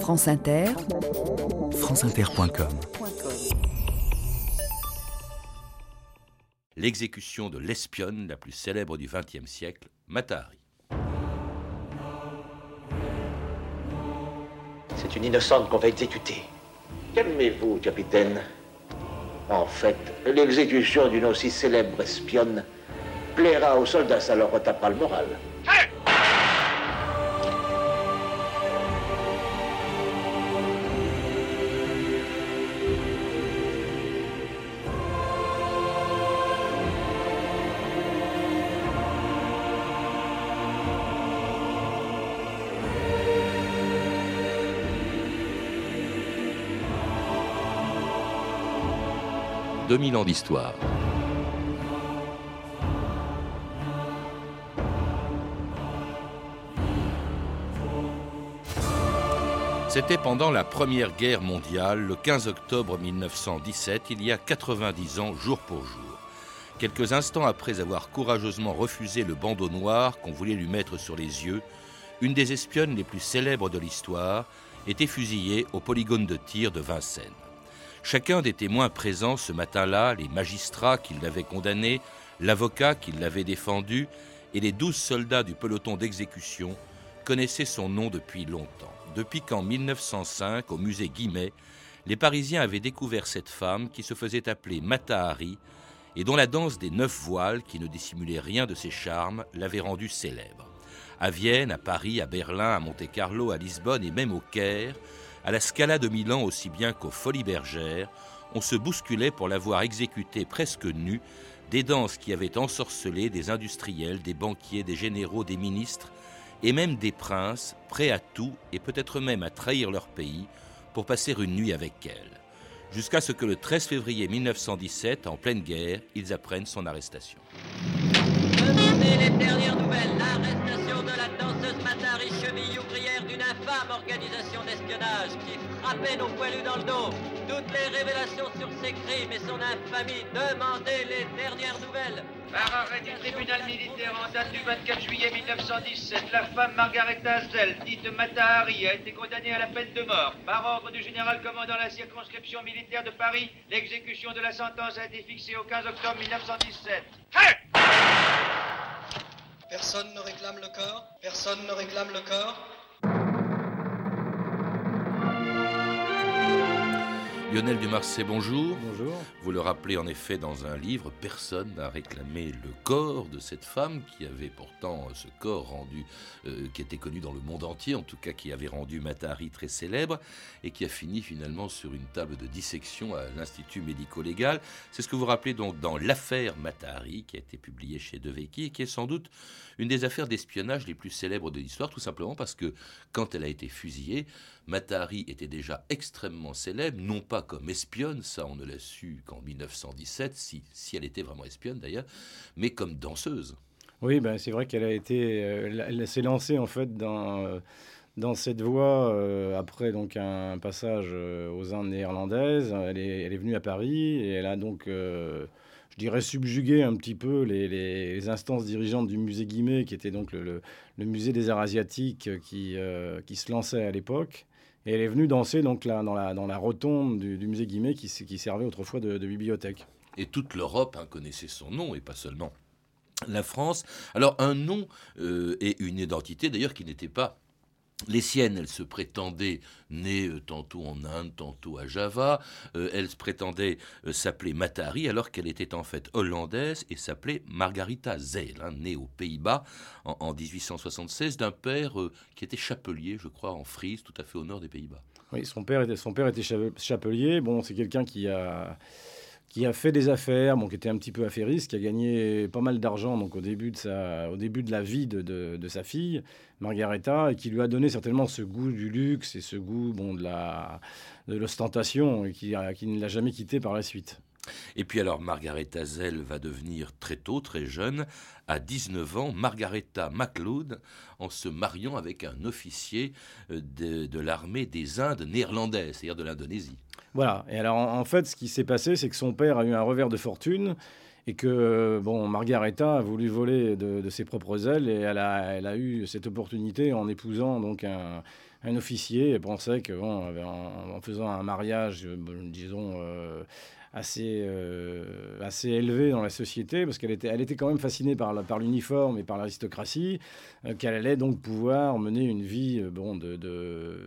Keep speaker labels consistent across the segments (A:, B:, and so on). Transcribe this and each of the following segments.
A: France Inter,
B: franceinter.com
C: L'exécution de l'espionne la plus célèbre du XXe siècle, Matahari.
D: C'est une innocente qu'on va exécuter. Calmez-vous, capitaine. En fait, l'exécution d'une aussi célèbre espionne plaira aux soldats, ça leur retapera le moral.
C: 2000 ans d'histoire. C'était pendant la Première Guerre mondiale, le 15 octobre 1917, il y a 90 ans jour pour jour. Quelques instants après avoir courageusement refusé le bandeau noir qu'on voulait lui mettre sur les yeux, une des espionnes les plus célèbres de l'histoire était fusillée au polygone de tir de Vincennes. Chacun des témoins présents ce matin-là, les magistrats qui l'avaient condamné, l'avocat qui l'avait défendu et les douze soldats du peloton d'exécution connaissaient son nom depuis longtemps. Depuis qu'en 1905, au musée Guimet, les Parisiens avaient découvert cette femme qui se faisait appeler Matahari et dont la danse des neuf voiles, qui ne dissimulait rien de ses charmes, l'avait rendue célèbre. À Vienne, à Paris, à Berlin, à Monte-Carlo, à Lisbonne et même au Caire, à la Scala de Milan aussi bien qu'aux Folies Bergères, on se bousculait pour la voir exécuter presque nue des danses qui avaient ensorcelé des industriels, des banquiers, des généraux, des ministres et même des princes, prêts à tout et peut-être même à trahir leur pays pour passer une nuit avec elle. Jusqu'à ce que le 13 février 1917, en pleine guerre, ils apprennent son arrestation.
E: les dernières nouvelles, l'arrestation de la danseuse Matari, qui frappait nos poilus dans le dos. Toutes les révélations sur ses crimes et son infamie, demandez les dernières nouvelles.
F: Par arrêt du tribunal militaire en date du 24 juillet 1917, la femme Margaretha Zell, dite Matahari, a été condamnée à la peine de mort. Par ordre du général commandant la circonscription militaire de Paris, l'exécution de la sentence a été fixée au 15 octobre 1917.
G: Personne ne réclame le corps Personne ne réclame le corps
C: Lionel Dumarsais, bonjour.
H: Bonjour.
C: Vous le rappelez en effet dans un livre, personne n'a réclamé le corps de cette femme qui avait pourtant ce corps rendu, euh, qui était connu dans le monde entier, en tout cas qui avait rendu Matahari très célèbre et qui a fini finalement sur une table de dissection à l'Institut médico-légal. C'est ce que vous rappelez donc dans l'affaire Matahari qui a été publiée chez Devecchi et qui est sans doute une des affaires d'espionnage les plus célèbres de l'histoire, tout simplement parce que quand elle a été fusillée, Matahari était déjà extrêmement célèbre, non pas comme espionne, ça on ne l'a su qu'en 1917, si, si elle était vraiment espionne d'ailleurs, mais comme danseuse.
H: Oui, ben, c'est vrai qu'elle a été, euh, elle s'est lancée en fait dans, euh, dans cette voie euh, après donc un passage aux Indes néerlandaises. Elle est, elle est venue à Paris et elle a donc je dirais, subjugué un petit peu les, instances dirigeantes du musée Guimet, qui était donc le, musée des arts asiatiques qui, qui se lançait à l'époque. Et elle est venue danser donc là, dans, la, rotonde du, musée Guimet qui, servait autrefois de, bibliothèque.
C: Et toute l'Europe hein, connaissait son nom et pas seulement la France. Alors un nom euh, et une identité d'ailleurs qui n'était pas les siennes, elles se prétendaient nées euh, tantôt en Inde, tantôt à Java. Euh, elles prétendaient euh, s'appeler Matahari alors qu'elle était en fait hollandaise et s'appelait Margarita Zeil, hein, née aux Pays-Bas en, 1876 d'un père qui était chapelier, je crois, en Frise, tout à fait au nord des Pays-Bas.
H: Oui, son père était, son père était chapelier. Bon, c'est quelqu'un qui a qui a fait des affaires, bon, qui était un petit peu affairiste, qui a gagné pas mal d'argent donc au début de sa, au début de la vie de, de, sa fille, Margaretha, et qui lui a donné certainement ce goût du luxe et ce goût bon, de la de l'ostentation, et qui, qui ne l'a jamais quitté par la suite.
C: Et puis alors, Margaretha Zell va devenir très tôt, très jeune, à 19 ans, Margaretha MacLeod, en se mariant avec un officier euh, de, de l'armée des Indes néerlandaises, c'est-à-dire de l'Indonésie.
H: Voilà. Et alors, en, fait, ce qui s'est passé, c'est que son père a eu un revers de fortune et que bon, Margaretha a voulu voler de, ses propres ailes et elle a, elle a, eu cette opportunité en épousant donc un, officier pensait que bon, en, faisant un mariage, disons, assez, euh, assez élevée dans la société, parce qu'elle était, elle était quand même fascinée par, l'uniforme et par l'aristocratie, euh, qu'elle allait donc pouvoir mener une vie, euh, bon, de, de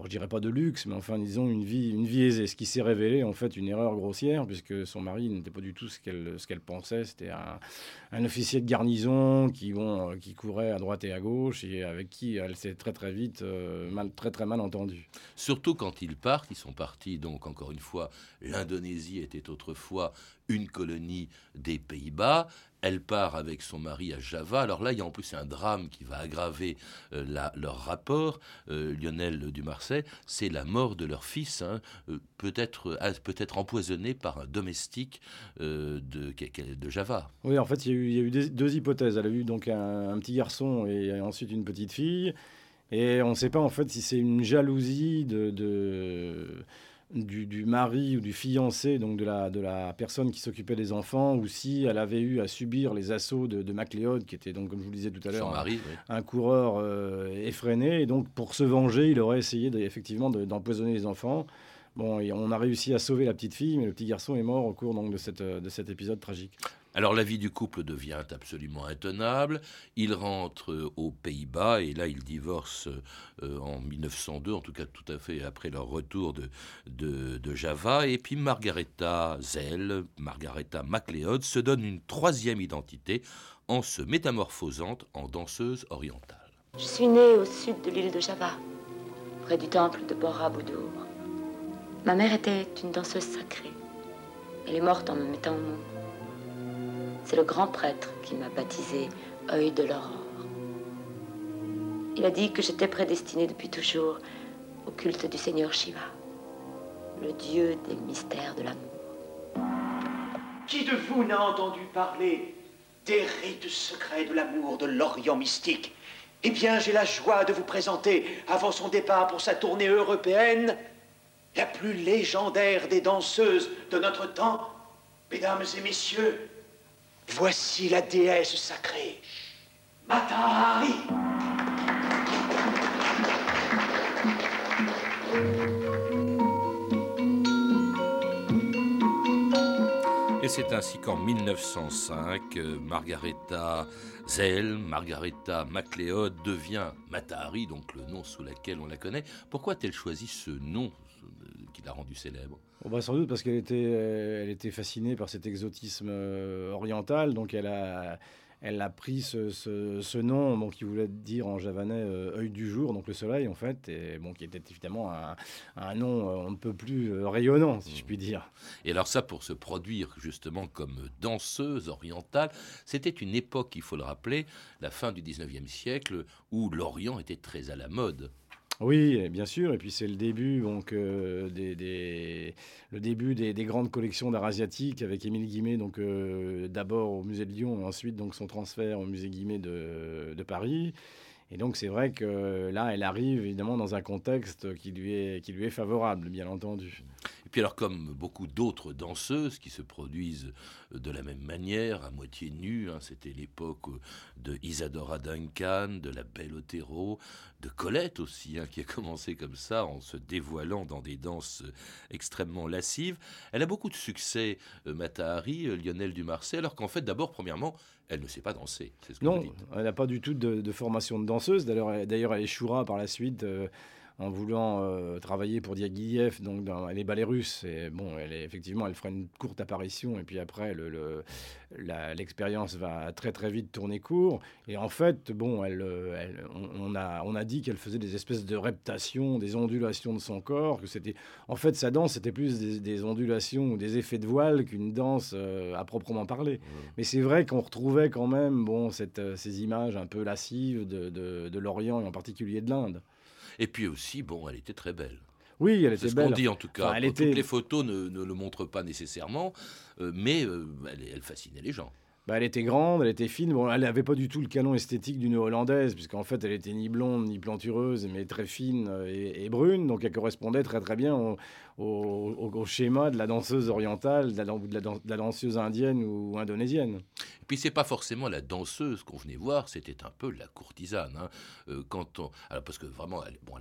H: bon, je dirais pas de luxe, mais enfin, disons, une vie, une vie aisée, ce qui s'est révélé en fait une erreur grossière, puisque son mari n'était pas du tout ce qu'elle, ce qu'elle pensait, c'était un, officier de garnison qui, bon, qui courait à droite et à gauche, et avec qui elle s'est très très vite, mal, très très mal entendue.
C: Surtout quand ils partent, ils sont partis donc encore une fois, l'Indonésie était autrefois une colonie des Pays-Bas. Elle part avec son mari à Java. Alors là, il y a en plus un drame qui va aggraver euh, leur rapport. Euh, Lionel Dumarset, c'est la mort de leur fils, hein, euh, peut-être peut-être empoisonné par un domestique de, de Java.
H: Oui, en fait, il y a eu, deux hypothèses. Elle a eu donc un, petit garçon et ensuite une petite fille. Et on ne sait pas en fait si c'est une jalousie de du, mari ou du fiancé, donc de la, de la personne qui s'occupait des enfants, ou si elle avait eu à subir les assauts de, de MacLeod, qui était donc, comme je vous le disais tout à l'heure, un, coureur euh, effréné. Et donc, pour se venger, il aurait essayé effectivement d'empoisonner les enfants. Bon, on a réussi à sauver la petite fille, mais le petit garçon est mort au cours donc, de, cette, de cet épisode tragique.
C: Alors la vie du couple devient absolument intenable. Il rentre aux Pays-Bas et là il divorce euh, en 1902, en tout cas tout à fait après leur retour de, de, Java. Et puis Margaretha Zell, Margaretha MacLeod, se donne une troisième identité en se métamorphosant en danseuse orientale.
A: Je suis née au sud de l'île de Java, près du temple de Borobudur. Ma mère était une danseuse sacrée. Elle est morte en me mettant au monde. C'est le grand prêtre qui m'a baptisé œil de l'aurore. Il a dit que j'étais prédestinée depuis toujours au culte du Seigneur Shiva, le dieu des mystères de l'amour.
I: Qui de vous n'a entendu parler des rites secrets de l'amour de l'Orient mystique? Eh bien, j'ai la joie de vous présenter, avant son départ pour sa tournée européenne, la plus légendaire des danseuses de notre temps. Mesdames et messieurs, voici la déesse sacrée, Matahari.
C: Et c'est ainsi qu'en 1905, euh, Margaretha Zell, Margaretha MacLeod devient Matahari, donc le nom sous lequel on la connaît. Pourquoi a-t-elle choisi ce nom qui l'a rendu célèbre?
H: Oh, bah, Sans doute parce qu'elle était, euh, elle était fascinée par cet exotisme euh, oriental, donc elle a, elle a pris ce, ce, nom bon, qui voulait dire en javanais euh, œil du jour, donc le soleil en fait, et bon, qui était évidemment un, un nom on ne peut plus rayonnant, si je puis dire.
C: Et alors ça, pour se produire justement comme danseuse orientale, c'était une époque, il faut le rappeler, la fin du 19e siècle, où l'Orient était très à la mode.
H: Oui, bien sûr. Et puis c'est le début, donc, euh, des, le début des, grandes collections d'art asiatique avec Émile Guimet, donc euh, d'abord au musée de Lyon, et ensuite donc son transfert au musée Guimet de, Paris. Et donc c'est vrai que là, elle arrive évidemment dans un contexte qui lui est favorable, bien entendu.
C: Et puis alors comme beaucoup d'autres danseuses qui se produisent de la même manière, à moitié nues, hein, c'était l'époque de Isadora Duncan, de la Belle Otero, de Colette aussi, hein, qui a commencé comme ça en se dévoilant dans des danses extrêmement lascives. Elle a beaucoup de succès, euh, Matahari, euh, Lionel Dumarset, alors qu'en fait d'abord, premièrement, elle ne sait pas danser.
H: Ce non, elle n'a pas du tout de, formation de danseuse. D'ailleurs, elle échouera par la suite. Euh, en voulant euh, travailler pour Diaghilev, donc dans les ballets russes. Et bon, elle est, effectivement, elle fera une courte apparition et puis après, le, l'expérience va très très vite tourner court. Et en fait, bon, elle, elle on, a, on a dit qu'elle faisait des espèces de reptations, des ondulations de son corps. Que c'était, en fait, sa danse c'était plus des, ondulations ou des effets de voile qu'une danse euh, à proprement parler. Mmh. Mais c'est vrai qu'on retrouvait quand même, bon, cette, euh, ces images un peu lascives de, de, de l'Orient et en particulier de l'Inde.
C: Et puis aussi, bon, elle était très belle.
H: Oui, elle était
C: ce
H: belle.
C: qu'on dit en tout cas. Toutes les photos ne, le montrent pas nécessairement, euh, mais euh, elle, fascinait les gens.
H: bah, elle était grande, elle était fine. Bon, elle n'avait pas du tout le canon esthétique d'une hollandaise, puisqu'en fait, elle était ni blonde ni plantureuse, mais très fine et, brune. Donc, elle correspondait très très bien au, au, schéma de la danseuse orientale, de la, de la, danseuse indienne ou indonésienne.
C: Et puis, c'est pas forcément la danseuse qu'on venait voir, c'était un peu la courtisane. Hein. Euh, quand on, alors parce que vraiment, bon,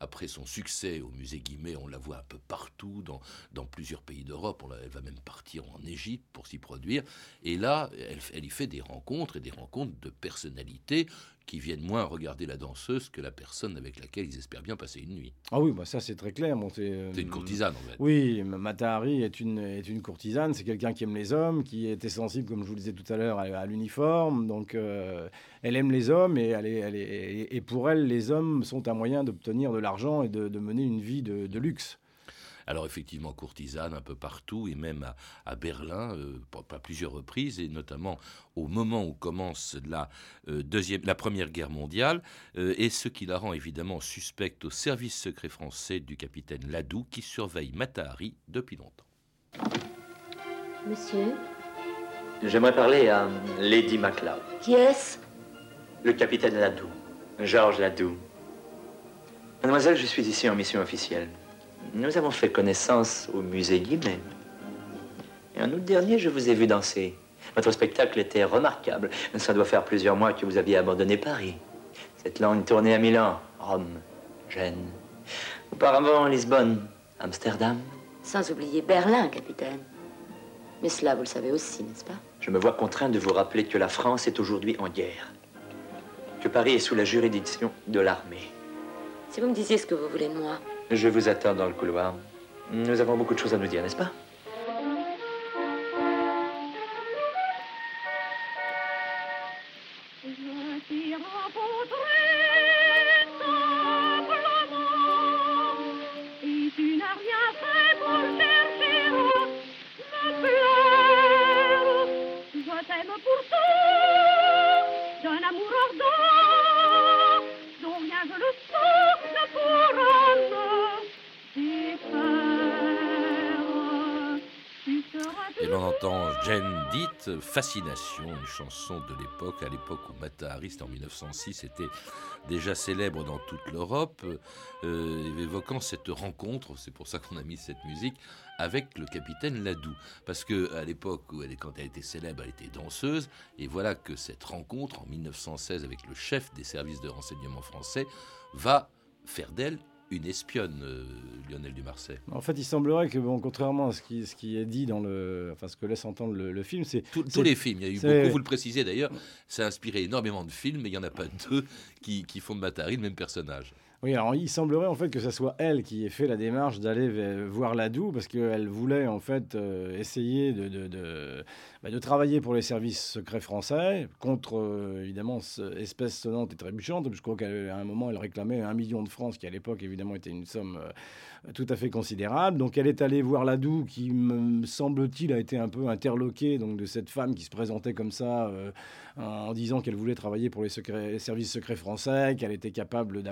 C: après son succès au musée Guimet, on la voit un peu partout, dans, plusieurs pays d'Europe. Elle va même partir en Égypte pour s'y produire. Et là, elle, elle y fait des rencontres et des rencontres de personnalités qui viennent moins regarder la danseuse que la personne avec laquelle ils espèrent bien passer une nuit.
H: Ah oui, bah ça c'est très clair. Bon,
C: c'est une courtisane en fait.
H: Oui, Matahari est une, est une courtisane, c'est quelqu'un qui aime les hommes, qui était sensible, comme je vous le disais tout à l'heure, à, l'uniforme. Donc euh, elle aime les hommes et, elle est, elle est, et pour elle, les hommes sont un moyen d'obtenir de l'argent et de, de, mener une vie de, de luxe.
C: Alors effectivement, courtisane un peu partout, et même à, Berlin, euh, pas plusieurs reprises, et notamment au moment où commence la, euh, deuxième, la Première Guerre mondiale, euh, et ce qui la rend évidemment suspecte au service secret français du capitaine Ladoux, qui surveille Matahari depuis longtemps.
A: Monsieur?
J: J'aimerais parler à Lady MacLeod.
A: Qui est-ce?
J: Le capitaine Ladoux, Georges Ladoux. Mademoiselle, je suis ici en mission officielle. Nous avons fait connaissance au musée Guimet. Et en août dernier, je vous ai vu danser. Votre spectacle était remarquable. Ça doit faire plusieurs mois que vous aviez abandonné Paris. Cette longue tournée à Milan, Rome, Gênes. Auparavant, Lisbonne, Amsterdam.
A: Sans oublier Berlin, capitaine. Mais cela, vous le savez aussi, n'est-ce pas?
J: Je me vois contraint de vous rappeler que la France est aujourd'hui en guerre. Que Paris est sous la juridiction de l'armée.
A: Si vous me disiez ce que vous voulez de moi,
J: je vous attends dans le couloir. Nous avons beaucoup de choses à nous dire, n'est-ce pas?
C: Fascination, une chanson de l'époque, à l'époque où Matahari, en 1906, était déjà célèbre dans toute l'Europe, euh, évoquant cette rencontre, c'est pour ça qu'on a mis cette musique, avec le capitaine Ladoux. Parce que à l'époque où elle, quand elle était célèbre, elle était danseuse, et voilà que cette rencontre en 1916 avec le chef des services de renseignement français va faire d'elle une espionne, euh, Lionel Dumarset.
H: En fait, il semblerait que, bon, contrairement à ce qui, ce qui est dit dans le, enfin, ce que laisse entendre le, film, c'est
C: tous les films. Il y a eu beaucoup, vous le précisez d'ailleurs, ça a inspiré énormément de films, mais il n'y en a pas deux qui, qui font de Matari le même personnage.
H: Oui, alors il semblerait en fait que ce soit elle qui ait fait la démarche d'aller voir Ladoux parce qu'elle voulait en fait euh, essayer de, de, de, bah, de, travailler pour les services secrets français contre euh, évidemment espèce sonnante et trébuchante. Je crois qu'à un moment elle réclamait un million de francs, ce qui à l'époque évidemment était une somme euh, tout à fait considérable. Donc elle est allée voir Ladoux, qui me semble-t-il a été un peu interloqué donc de cette femme qui se présentait comme ça euh, en disant qu'elle voulait travailler pour les, secrets, services secrets français, qu'elle était capable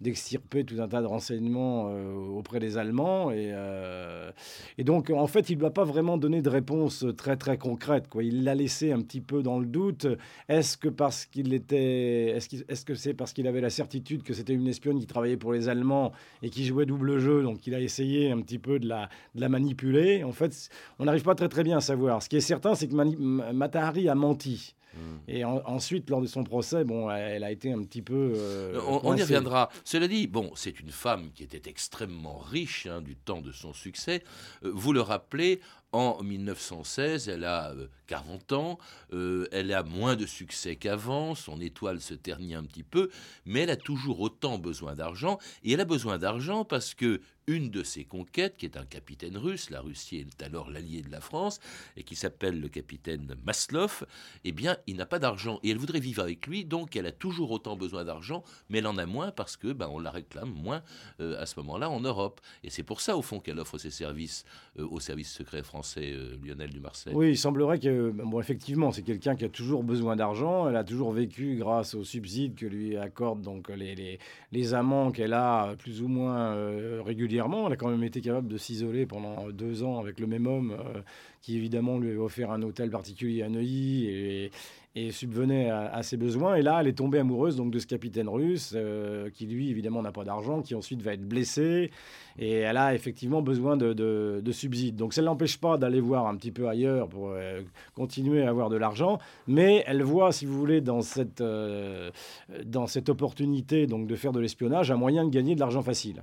H: d'extirper tout un tas de renseignements euh, auprès des Allemands. Et, euh, et, donc en fait il ne va pas vraiment donner de réponse très très concrète. Quoi. Il l'a laissé un petit peu dans le doute. Est-ce que parce qu'il était, est-ce que c'est parce qu'il avait la certitude que c'était une espionne qui travaillait pour les Allemands et qui jouait double jeu donc il a essayé un petit peu de la, de la manipuler? En fait, on n'arrive pas très très bien à savoir. Ce qui est certain, c'est que Matahari a menti. Et ensuite, lors de son procès, bon, elle a été un petit peu.
C: Euh, on, y reviendra. Cela dit, bon, c'est une femme qui était extrêmement riche hein, du temps de son succès. Euh, vous le rappelez, en 1916, elle a 40 euh, ans, elle a moins de succès qu'avant, son étoile se ternit un petit peu, mais elle a toujours autant besoin d'argent, et elle a besoin d'argent parce que une de ses conquêtes, qui est un capitaine russe, la Russie est alors l'allié de la France, et qui s'appelle le capitaine Maslov, eh bien, il n'a pas d'argent, et elle voudrait vivre avec lui, donc elle a toujours autant besoin d'argent, mais elle en a moins parce que ben, on la réclame moins euh, à ce moment-là en Europe. Et c'est pour ça, au fond, qu'elle offre ses services euh, au service secret français euh, Lionel Dumarset.
H: Oui, il semblerait que, bon, effectivement, c'est quelqu'un qui a toujours besoin d'argent. Elle a toujours vécu grâce aux subsides que lui accordent donc les, les, les amants qu'elle a plus ou moins euh, régulièrement. Elle a quand même été capable de s'isoler pendant deux ans avec le même homme qui évidemment lui avait offert un hôtel particulier à Neuilly et subvenait à, ses besoins. Et là, elle est tombée amoureuse donc de ce capitaine russe euh, qui, lui, évidemment, n'a pas d'argent, qui ensuite va être blessé. Et elle a effectivement besoin de, de, subsides. Donc ça ne l'empêche pas d'aller voir un petit peu ailleurs pour euh, continuer à avoir de l'argent. Mais elle voit, si vous voulez, dans cette, euh, dans cette opportunité donc, de faire de l'espionnage, un moyen de gagner de l'argent facile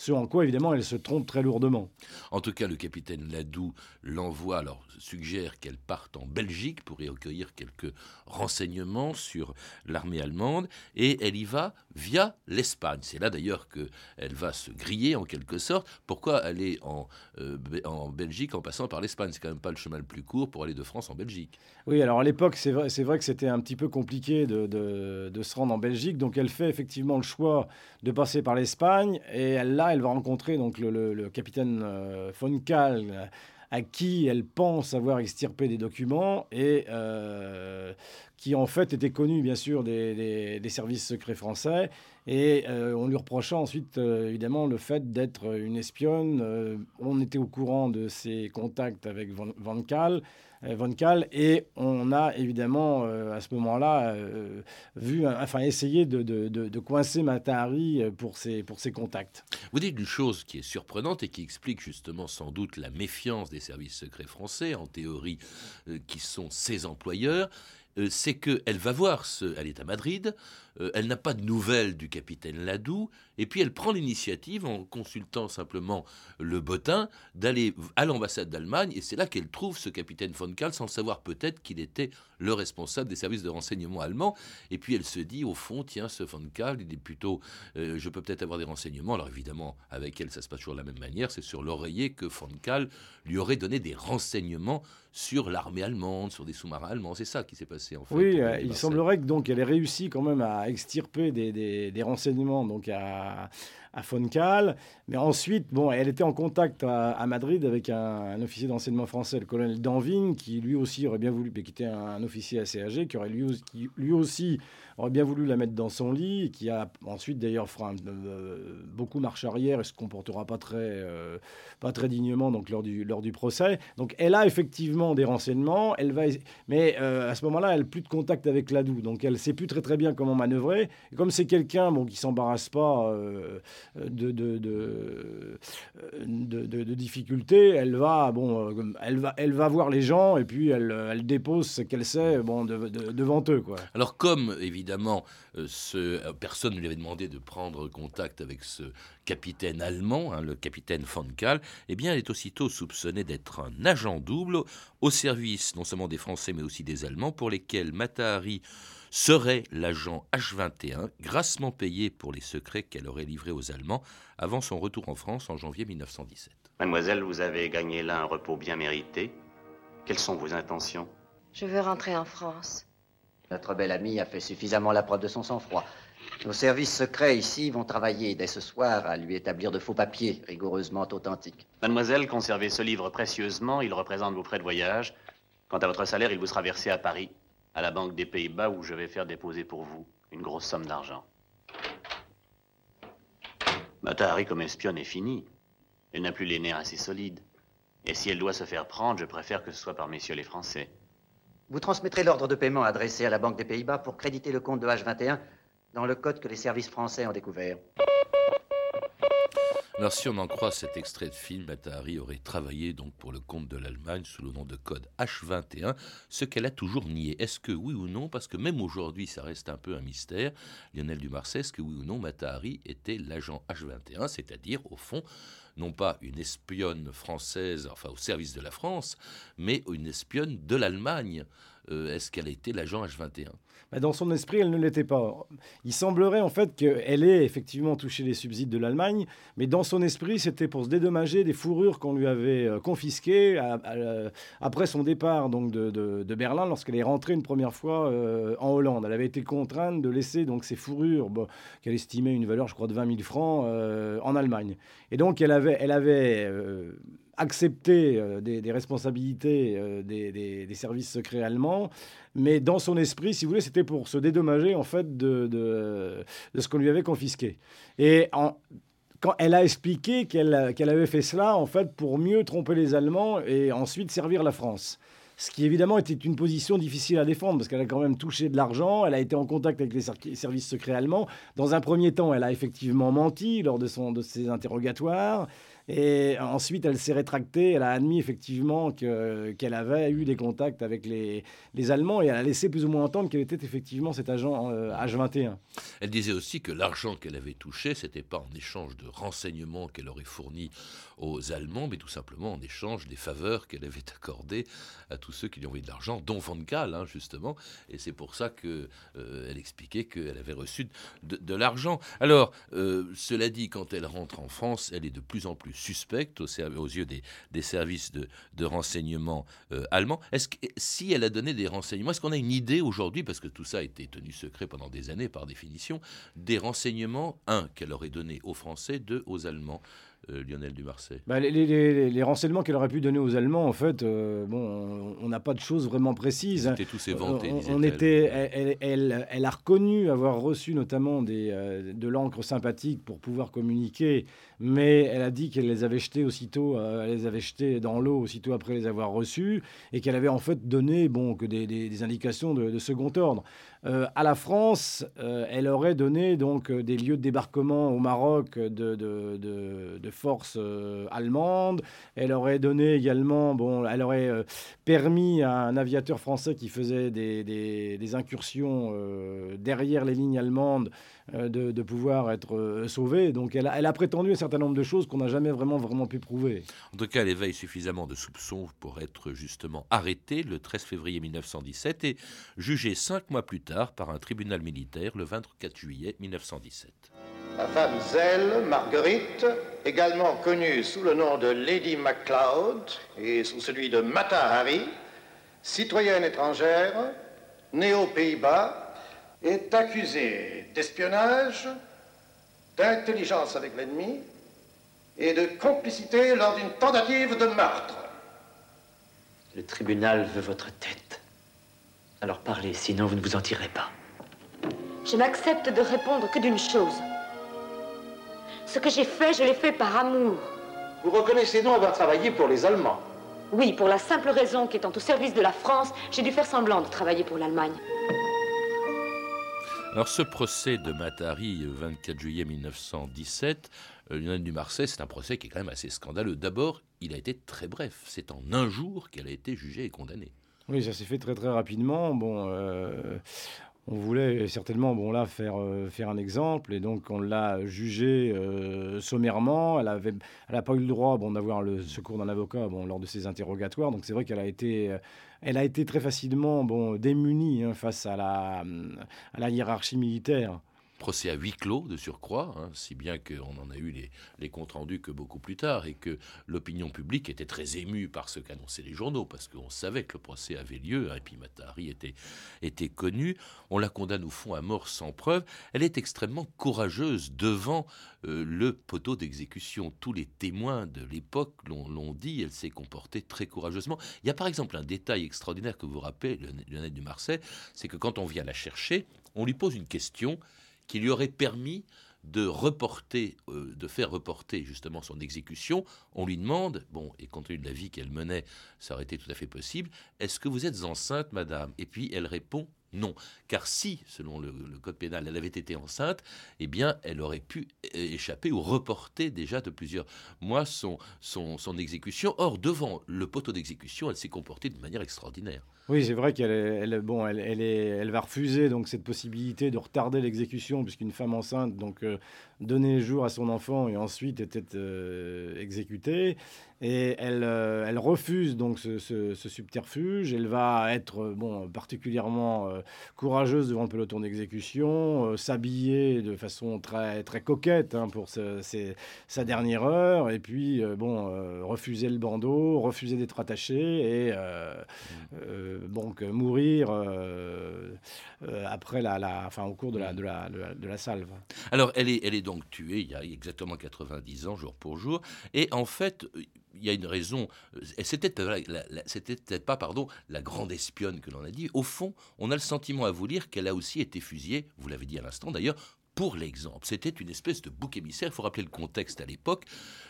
H: ce en quoi évidemment elle se trompe très lourdement.
C: En tout cas, le capitaine Ladoux l'envoie, alors suggère qu'elle parte en Belgique pour y recueillir quelques renseignements sur l'armée allemande, et elle y va via l'Espagne. C'est là d'ailleurs qu'elle va se griller en quelque sorte. Pourquoi aller en, euh, en Belgique en passant par l'Espagne? C'est quand même pas le chemin le plus court pour aller de France en Belgique.
H: Oui, alors à l'époque, c'est vrai, vrai, que c'était un petit peu compliqué de, de, se rendre en Belgique, donc elle fait effectivement le choix de passer par l'Espagne, et elle, elle va rencontrer donc le, capitaine euh, von Kahl, à qui elle pense avoir extirpé des documents et euh, qui en fait était connu bien sûr des, services secrets français et euh, on lui reprochait ensuite évidemment le fait d'être une espionne. on était au courant de ses contacts avec Van, Van Kahl. Euh, Von Kahl. Et on a évidemment, euh, à ce moment-là, euh, vu, enfin, essayé de, de, de, coincer Matahari pour ses, pour ses contacts.
C: Vous dites une chose qui est surprenante et qui explique justement sans doute la méfiance des services secrets français, en théorie, qui sont ses employeurs c'est qu'elle va voir ce. Elle est à Madrid, euh, elle n'a pas de nouvelles du capitaine Ladoux, et puis elle prend l'initiative, en consultant simplement le bottin, d'aller à l'ambassade d'Allemagne, et c'est là qu'elle trouve ce capitaine von Kahl, sans savoir peut-être qu'il était le responsable des services de renseignement allemands. Et puis elle se dit, au fond, tiens, ce von Kahl, il est plutôt, euh, je peux peut-être avoir des renseignements. Alors évidemment, avec elle, ça se passe toujours de la même manière, c'est sur l'oreiller que von Kahl lui aurait donné des renseignements sur l'armée allemande, sur des sous-marins allemands. C'est ça qui s'est passé en fait.
H: Oui, euh, il semblerait que donc elle ait réussi quand même à extirper des, renseignements donc à, à Foncal. Mais ensuite, bon, elle était en contact à, Madrid avec un, officier d'enseignement français, le colonel Danvin, qui lui aussi aurait bien voulu, mais qui était un, officier assez âgé, qui aurait lui, aussi aurait bien voulu la mettre dans son lit, qui a ensuite d'ailleurs fera euh, beaucoup marche arrière et se comportera pas très, euh, pas très dignement donc lors du, lors du procès. Donc elle a effectivement des renseignements, elle va, mais euh, à ce moment-là, elle n'a plus de contact avec Ladou, donc elle sait plus très très bien comment manœuvrer. Et comme c'est quelqu'un bon, qui s'embarrasse pas de, de, de, de, difficultés, elle va, bon, elle, va, elle va voir les gens et puis elle, elle dépose ce qu'elle sait bon, devant eux. Quoi.
C: Alors comme évidemment, euh, ce, euh, personne ne lui avait demandé de prendre contact avec ce capitaine allemand, hein, le capitaine von Kahl, eh bien, elle est aussitôt soupçonnée d'être un agent double au service non seulement des Français mais aussi des Allemands, pour lesquels Matahari serait l'agent H21, grassement payé pour les secrets qu'elle aurait livrés aux Allemands avant son retour en France en janvier 1917.
K: Mademoiselle, vous avez gagné là un repos bien mérité. Quelles sont vos intentions?
A: Je veux rentrer en France.
L: Notre belle amie a fait suffisamment la preuve de son sang-froid. Nos services secrets ici vont travailler dès ce soir à lui établir de faux papiers rigoureusement authentiques.
K: Mademoiselle, conservez ce livre précieusement. Il représente vos frais de voyage. Quant à votre salaire, il vous sera versé à Paris, à la Banque des Pays-Bas, où je vais faire déposer pour vous une grosse somme d'argent. Matahari comme espionne est finie. Elle n'a plus les nerfs assez solides. Et si elle doit se faire prendre, je préfère que ce soit par messieurs les Français.
L: Vous transmettrez l'ordre de paiement adressé à la Banque des Pays-Bas pour créditer le compte de H21 dans le code que les services français ont découvert.
C: Alors, si on en croit cet extrait de film, Atari aurait travaillé donc pour le compte de l'Allemagne sous le nom de code H21, ce qu'elle a toujours nié. Est-ce que oui ou non, parce que même aujourd'hui, ça reste un peu un mystère, Lionel Dumarset, est-ce que oui ou non, Matahari était l'agent H21, c'est-à-dire, au fond, non pas une espionne française, enfin au service de la France, mais une espionne de l'Allemagne? Euh, est-ce qu'elle était l'agent H21
H: bah, Dans son esprit, elle ne l'était pas. Il semblerait en fait qu'elle ait effectivement touché les subsides de l'Allemagne, mais dans son esprit, c'était pour se dédommager des fourrures qu'on lui avait euh, confisquées après son départ donc, de, Berlin, lorsqu'elle est rentrée une première fois euh, en Hollande. Elle avait été contrainte de laisser donc, ces fourrures, qu'elle estimait une valeur, je crois, de 20 000 francs, en Allemagne. Et donc, elle avait, elle avait accepté des, responsabilités des, des, services secrets allemands, mais dans son esprit, si vous voulez, c'était pour se dédommager en fait de ce qu'on lui avait confisqué. Et en, quand elle a expliqué qu'elle avait fait cela en fait pour mieux tromper les Allemands et ensuite servir la France. Ce qui évidemment était une position difficile à défendre parce qu'elle a quand même touché de l'argent, elle a été en contact avec les services secrets allemands. Dans un premier temps, elle a effectivement menti lors de, son, de ses interrogatoires. Et ensuite, elle s'est rétractée. Elle a admis effectivement qu'elle avait eu des contacts avec les, les, Allemands et elle a laissé plus ou moins entendre qu'elle était effectivement cet agent H21. Euh,
C: elle disait aussi que l'argent qu'elle avait touché, c'était pas en échange de renseignements qu'elle aurait fournis aux Allemands, mais tout simplement en échange des faveurs qu'elle avait accordées à tous ceux qui lui envoyaient de l'argent, dont Van Gaal, hein, justement. Et c'est pour ça qu'elle euh, expliquait qu'elle avait reçu de, l'argent. Alors, euh, cela dit, quand elle rentre en France, elle est de plus en plus suspecte aux, yeux des, services de, renseignement euh, allemands. Si elle a donné des renseignements, est-ce qu'on a une idée aujourd'hui, parce que tout ça a été tenu secret pendant des années par définition, des renseignements, un, qu'elle aurait donné aux Français, deux, aux Allemands? Euh, Lionel
H: bah, les, les, renseignements qu'elle aurait pu donner aux Allemands, en fait, euh, bon, on n'a pas de choses vraiment précises.
C: C'était tous éventés,
H: on, on était, elle, elle, elle, a reconnu avoir reçu notamment des, euh, de l'encre sympathique pour pouvoir communiquer, mais elle a dit qu'elle les avait jetés aussitôt, elle les avait jetés dans l'eau aussitôt après les avoir reçus, et qu'elle avait en fait donné bon, que des, des, indications de, de, second ordre. À la France, elle aurait donné donc des lieux de débarquement au Maroc de, forces euh, allemandes. Elle aurait donné également, bon, elle aurait euh, permis à un aviateur français qui faisait des, incursions euh, derrière les lignes allemandes de, de, pouvoir être sauvé. Donc elle a, elle a, prétendu un certain nombre de choses qu'on n'a jamais vraiment, vraiment pu prouver.
C: En tout cas, elle éveille suffisamment de soupçons pour être justement arrêtée le 13 février 1917 et jugée cinq mois plus tard par un tribunal militaire le 24 juillet 1917.
M: La femme Zell, Marguerite, également connue sous le nom de Lady MacLeod et sous celui de Mata Hari, citoyenne étrangère, née aux Pays-Bas, est accusée d'espionnage, d'intelligence avec l'ennemi et de complicité lors d'une tentative de meurtre.
J: Le tribunal veut votre tête. Alors parlez, sinon vous ne vous en tirez pas.
A: Je n'accepte de répondre que d'une chose. Ce que j'ai fait, je l'ai fait par amour.
D: Vous reconnaissez donc avoir travaillé pour les Allemands
A: Oui, pour la simple raison qu'étant au service de la France, j'ai dû faire semblant de travailler pour l'Allemagne.
C: Alors ce procès de Matari, 24 juillet 1917, euh, Lionel du Marseille, c'est un procès qui est quand même assez scandaleux. D'abord, il a été très bref. C'est en un jour qu'elle a été jugée et condamnée.
H: Oui, ça s'est fait très très rapidement. Bon, euh, on voulait certainement bon là faire euh, faire un exemple. Et donc on l'a jugé euh, sommairement. Elle avait elle a pas eu le droit bon d'avoir le secours d'un avocat bon lors de ses interrogatoires. Donc c'est vrai qu'elle a été elle a été très facilement bon démunie hein, face à la à la hiérarchie militaire
C: procès à huis clos de surcroît, hein, si bien qu'on en a eu les, les, comptes rendus que beaucoup plus tard, et que l'opinion publique était très émue par ce qu'annonçaient les journaux, parce qu'on savait que le procès avait lieu, hein, et puis Matahari était, était connu. On la condamne au fond à mort sans preuve. Elle est extrêmement courageuse devant euh, le poteau d'exécution. Tous les témoins de l'époque l'ont dit, elle s'est comportée très courageusement. Il y a par exemple un détail extraordinaire que vous rappelez, Lionel du Marseille, c'est que quand on vient la chercher, on lui pose une question qui lui aurait permis de reporter, euh, de faire reporter justement son exécution, on lui demande, bon, et compte tenu de la vie qu'elle menait, ça aurait été tout à fait possible, est-ce que vous êtes enceinte, madame? Et puis elle répond non. Car si, selon le, code pénal, elle avait été enceinte, eh bien, elle aurait pu échapper ou reporter déjà de plusieurs mois son, son, son exécution. Or, devant le poteau d'exécution, elle s'est comportée de manière extraordinaire.
H: Oui, c'est vrai qu'elle elle, bon, elle, elle, est, elle va refuser donc cette possibilité de retarder l'exécution puisqu'une femme enceinte donc euh, donnait jour à son enfant et ensuite était euh, exécutée. Et elle, euh, elle refuse donc ce, subterfuge. Elle va être bon, particulièrement courageuse devant le peloton d'exécution, s'habiller de façon très, très coquette hein, pour sa dernière heure, et puis bon, refuser le bandeau, refuser d'être attachée et mmh donc euh, mourir euh, euh, après la, la, enfin, au cours de la, de la, de la, salve.
C: Alors, elle est, elle est donc tué il y a exactement 90 ans, jour pour jour. Et en fait, il y a une raison. C'était peut-être pas, pardon, la grande espionne que l'on a dit. Au fond, on a le sentiment à vous lire qu'elle a aussi été fusillée, vous l'avez dit à l'instant d'ailleurs, pour l'exemple. C'était une espèce de bouc émissaire. Il faut rappeler le contexte à l'époque.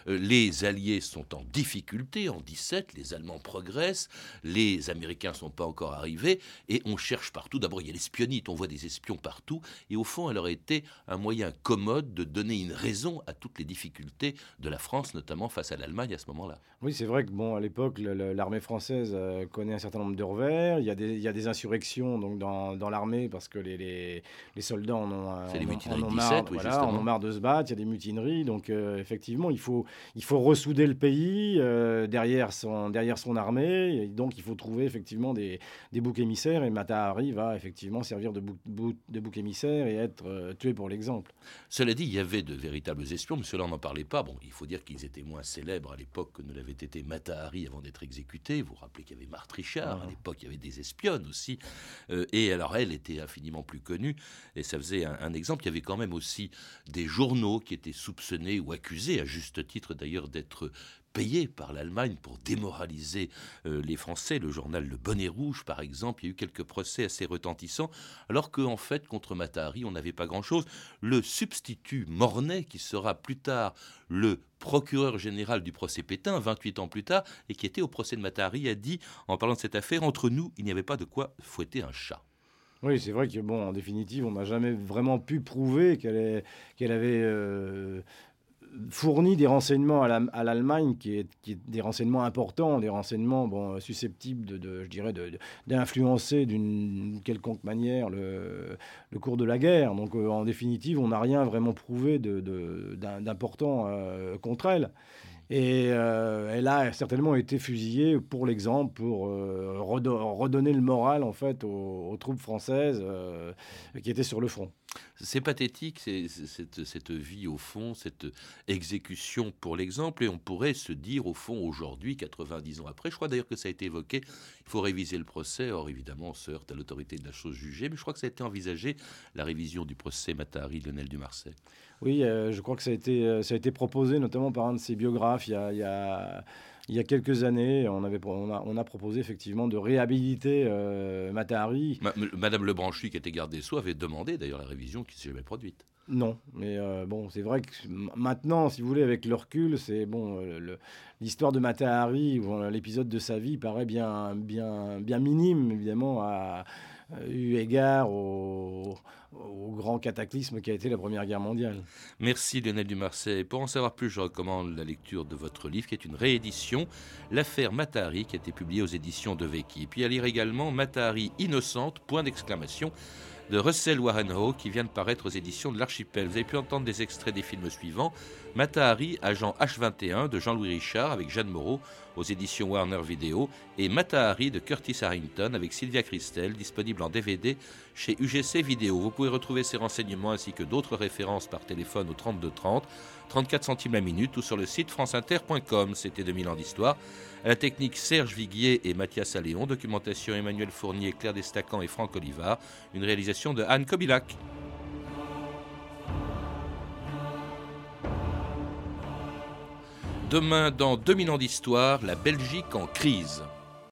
C: Euh, les Alliés sont en difficulté en 17, les Allemands progressent, les Américains ne sont pas encore arrivés, et on cherche partout. D'abord, il y a l'espionnite, on voit des espions partout, et au fond, elle aurait été un moyen commode de donner une raison à toutes les difficultés de la France, notamment face à l'Allemagne à ce moment-là.
H: Oui, c'est vrai que bon, à l'époque, l'armée française euh, connaît un certain nombre de revers. Il y a des, il y a des insurrections donc dans, dans l'armée parce que les, les, les soldats en ont, on, marre, voilà, on marre de se battre, il y a des mutineries. Donc, euh, effectivement, il faut, il faut ressouder le pays euh, derrière, son, derrière son armée. Et donc, il faut trouver effectivement des, des boucs émissaires. Et Matahari va effectivement servir de bouc, de bouc émissaire et être euh, tué pour l'exemple.
C: Cela dit, il y avait de véritables espions, mais cela, n'en parlait pas. Bon, il faut dire qu'ils étaient moins célèbres à l'époque que ne l'avait été Matahari avant d'être exécuté. Vous vous rappelez qu'il y avait Marthe Richard. À l'époque, il y avait des espionnes aussi. et alors, elle était infiniment plus connue. Et ça faisait un, un exemple. Il y avait quand même aussi des journaux qui étaient soupçonnés ou accusés, à juste titre d'ailleurs, d'être payés par l'Allemagne pour démoraliser euh, les Français. Le journal Le Bonnet Rouge, par exemple, il y a eu quelques procès assez retentissants, alors qu'en fait, contre Matahari, on n'avait pas grand-chose. Le substitut Mornay, qui sera plus tard le procureur général du procès Pétain, 28 ans plus tard, et qui était au procès de Matahari, a dit, en parlant de cette affaire, entre nous, il n'y avait pas de quoi fouetter un chat.
H: Oui, c'est vrai que, bon, en définitive, on n'a jamais vraiment pu prouver qu'elle qu'elle avait euh, fourni des renseignements à l'Allemagne, qui, est, qui, est, des renseignements importants, des renseignements bon, susceptibles de, de je dirais, d'influencer d'une quelconque manière le, le, cours de la guerre. Donc, euh, en définitive, on n'a rien vraiment prouvé d'important euh, contre elle. Et euh, elle a certainement été fusillée pour l'exemple, pour euh, redonner le moral en fait aux, troupes françaises euh, qui étaient sur le front.
C: C'est pathétique, cette, cette, vie au fond, cette exécution pour l'exemple, et on pourrait se dire au fond aujourd'hui, 90 ans après, je crois d'ailleurs que ça a été évoqué, il faut réviser le procès, or évidemment on se heurte à l'autorité de la chose jugée, mais je crois que ça a été envisagé, la révision du procès Matahari, Lionel Dumarseille.
H: Oui, euh, je crois que ça a, été, euh, ça a été proposé notamment par un de ses biographes il y a, il y a quelques années. On, avait, on, a, on a proposé effectivement de réhabiliter euh, Matahari.
C: Madame Lebranchu, qui était garde des Sceaux, avait demandé d'ailleurs la révision qui s'est jamais produite.
H: Non, mais euh, bon, c'est vrai que maintenant, si vous voulez, avec le recul, c'est bon, l'histoire de Matahari, l'épisode de sa vie paraît bien, bien, bien minime, évidemment, à, eu égard au, grand cataclysme qui a été la Première Guerre mondiale.
C: Merci Lionel Dumarseille. Pour en savoir plus, je recommande la lecture de votre livre qui est une réédition, L'affaire Matahari, qui a été publiée aux éditions de Vecchi. Puis à lire également Matahari innocente, point d'exclamation, de Russell Warren Ho qui vient de paraître aux éditions de l'Archipel. Vous avez pu entendre des extraits des films suivants Matahari, agent H21 de Jean-Louis Richard avec Jeanne Moreau aux éditions Warner Video et Matahari de Curtis Harrington avec Sylvia Christel disponible en DVD chez UGC Vidéo. Vous pouvez retrouver ces renseignements ainsi que d'autres références par téléphone au 3230, 34 centimes la minute ou sur le site franceinter.com. C'était 2000 ans d'histoire. À la technique Serge Viguier et Mathias Alléon, documentation Emmanuel Fournier, Claire Destacan et Franck Olivard, une réalisation de Anne Kobilac. Demain, dans 2000 ans d'histoire, la Belgique en crise.